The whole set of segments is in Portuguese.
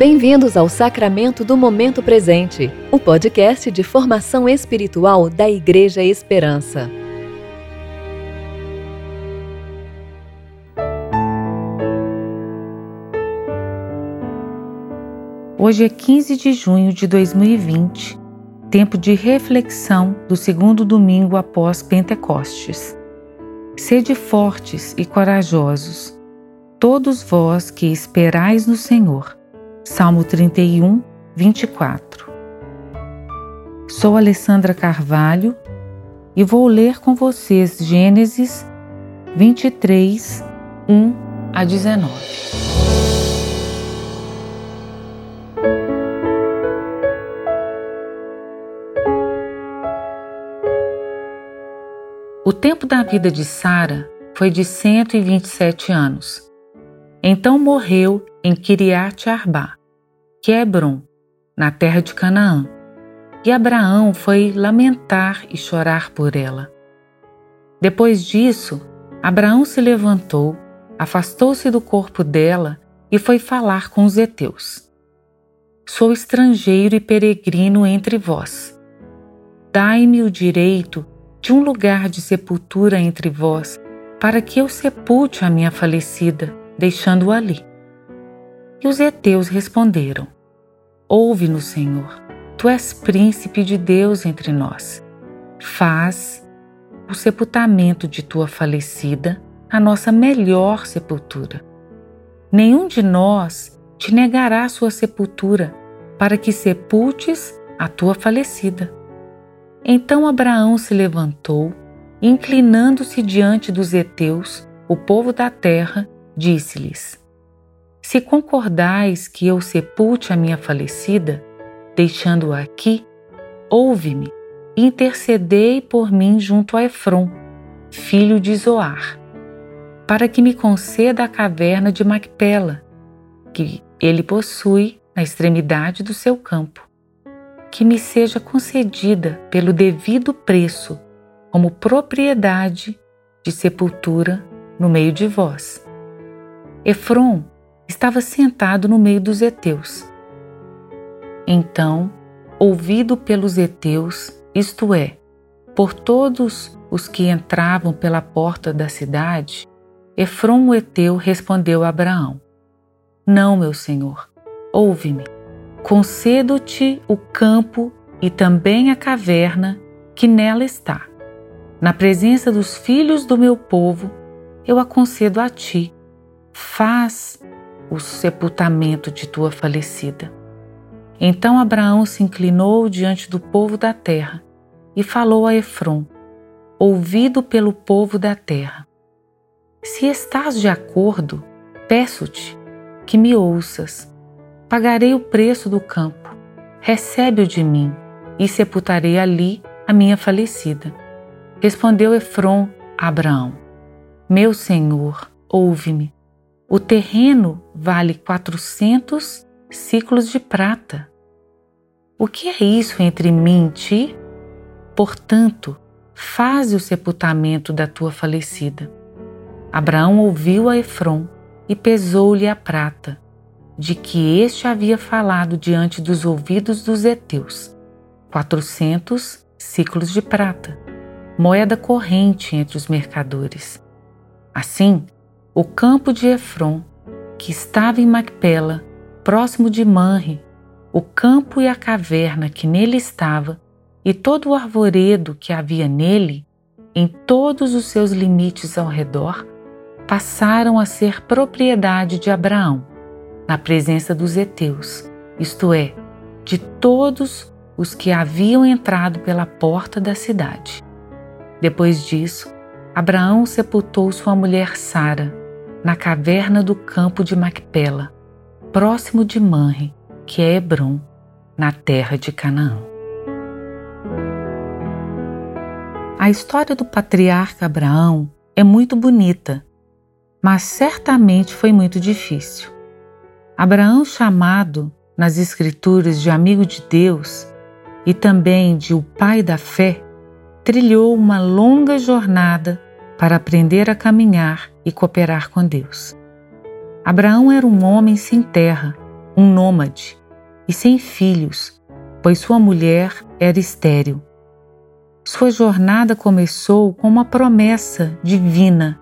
Bem-vindos ao Sacramento do Momento Presente, o podcast de formação espiritual da Igreja Esperança. Hoje é 15 de junho de 2020, tempo de reflexão do segundo domingo após Pentecostes. Sede fortes e corajosos, todos vós que esperais no Senhor Salmo 31, 24. Sou Alessandra Carvalho e vou ler com vocês Gênesis 23, 1 a 19. O tempo da vida de Sara foi de 127 anos. Então morreu em Kiriat Arba, que é Hebron, na terra de Canaã. E Abraão foi lamentar e chorar por ela. Depois disso, Abraão se levantou, afastou-se do corpo dela e foi falar com os heteus. Sou estrangeiro e peregrino entre vós. Dai-me o direito de um lugar de sepultura entre vós, para que eu sepulte a minha falecida, deixando-o ali. E os heteus responderam: Ouve-nos, Senhor, tu és príncipe de Deus entre nós. Faz o sepultamento de tua falecida a nossa melhor sepultura. Nenhum de nós te negará sua sepultura, para que sepultes a tua falecida. Então Abraão se levantou, inclinando-se diante dos heteus, o povo da terra, disse-lhes: se concordais que eu sepulte a minha falecida, deixando-a aqui, ouve-me e intercedei por mim junto a Efron, filho de Zoar, para que me conceda a caverna de Macpela, que ele possui na extremidade do seu campo, que me seja concedida pelo devido preço, como propriedade de sepultura no meio de vós. Efron estava sentado no meio dos heteus. Então, ouvido pelos heteus, isto é, por todos os que entravam pela porta da cidade, Efron o heteu respondeu a Abraão: Não, meu senhor, ouve-me. Concedo-te o campo e também a caverna que nela está. Na presença dos filhos do meu povo, eu a concedo a ti. Faz o sepultamento de tua falecida. Então Abraão se inclinou diante do povo da terra e falou a Efron, ouvido pelo povo da terra: Se estás de acordo, peço-te que me ouças. Pagarei o preço do campo, recebe-o de mim e sepultarei ali a minha falecida. Respondeu Efron a Abraão: Meu senhor, ouve-me. O terreno vale 400 ciclos de prata. O que é isso entre mim e ti? Portanto, faze o sepultamento da tua falecida. Abraão ouviu a Efron e pesou-lhe a prata, de que este havia falado diante dos ouvidos dos heteus, quatrocentos ciclos de prata, moeda corrente entre os mercadores. Assim, o campo de Efron, que estava em Macpela, próximo de Manre, o campo e a caverna que nele estava, e todo o arvoredo que havia nele, em todos os seus limites ao redor, passaram a ser propriedade de Abraão, na presença dos heteus, isto é, de todos os que haviam entrado pela porta da cidade. Depois disso, Abraão sepultou sua mulher Sara na caverna do campo de Macpela, próximo de Manre, que é Hebron, na terra de Canaã. A história do patriarca Abraão é muito bonita, mas certamente foi muito difícil. Abraão, chamado nas Escrituras de amigo de Deus e também de o pai da fé, trilhou uma longa jornada para aprender a caminhar e cooperar com Deus. Abraão era um homem sem terra, um nômade e sem filhos, pois sua mulher era estéril. Sua jornada começou com uma promessa divina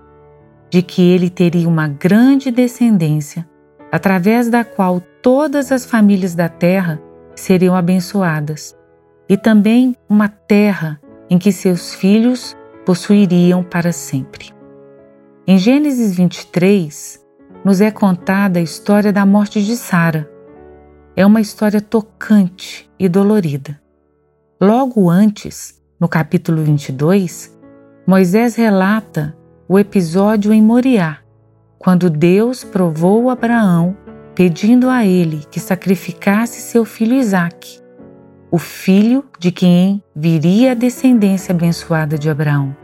de que ele teria uma grande descendência, através da qual todas as famílias da terra seriam abençoadas, e também uma terra em que seus filhos possuiriam para sempre. Em Gênesis 23, nos é contada a história da morte de Sara. É uma história tocante e dolorida. Logo antes, no capítulo 22, Moisés relata o episódio em Moriá, quando Deus provou Abraão pedindo a ele que sacrificasse seu filho Isaque, o filho de quem viria a descendência abençoada de Abraão.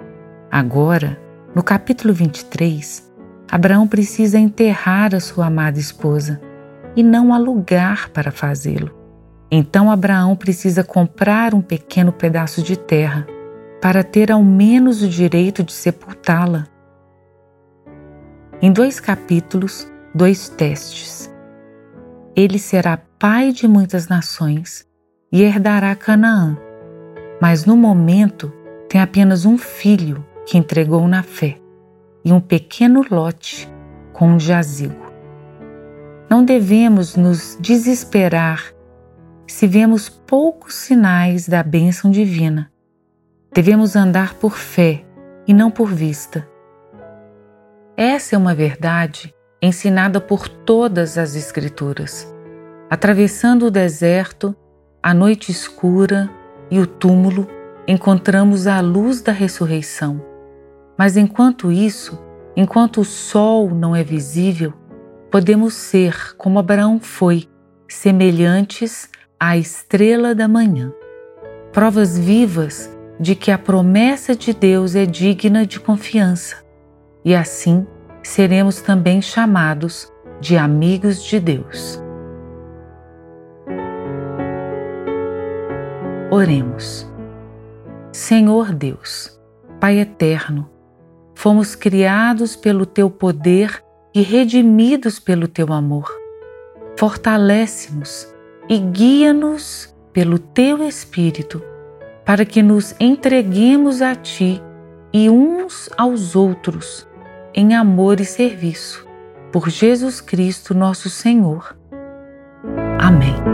Agora, no capítulo 23, Abraão precisa enterrar a sua amada esposa e não há lugar para fazê-lo. Então Abraão precisa comprar um pequeno pedaço de terra para ter ao menos o direito de sepultá-la. Em dois capítulos, dois testes. Ele será pai de muitas nações e herdará Canaã, mas no momento tem apenas um filho que entregou na fé e um pequeno lote com um jazigo. Não devemos nos desesperar se vemos poucos sinais da bênção divina. Devemos andar por fé e não por vista. Essa é uma verdade ensinada por todas as Escrituras. Atravessando o deserto, a noite escura e o túmulo, encontramos a luz da ressurreição. Mas enquanto isso, enquanto o sol não é visível, podemos ser como Abraão foi, semelhantes à estrela da manhã. Provas vivas de que a promessa de Deus é digna de confiança, e assim seremos também chamados de amigos de Deus. Oremos. Senhor Deus, Pai eterno, Fomos criados pelo teu poder e redimidos pelo teu amor. Fortalece-nos e guia-nos pelo teu Espírito, para que nos entreguemos a ti e uns aos outros em amor e serviço. Por Jesus Cristo, nosso Senhor. Amém.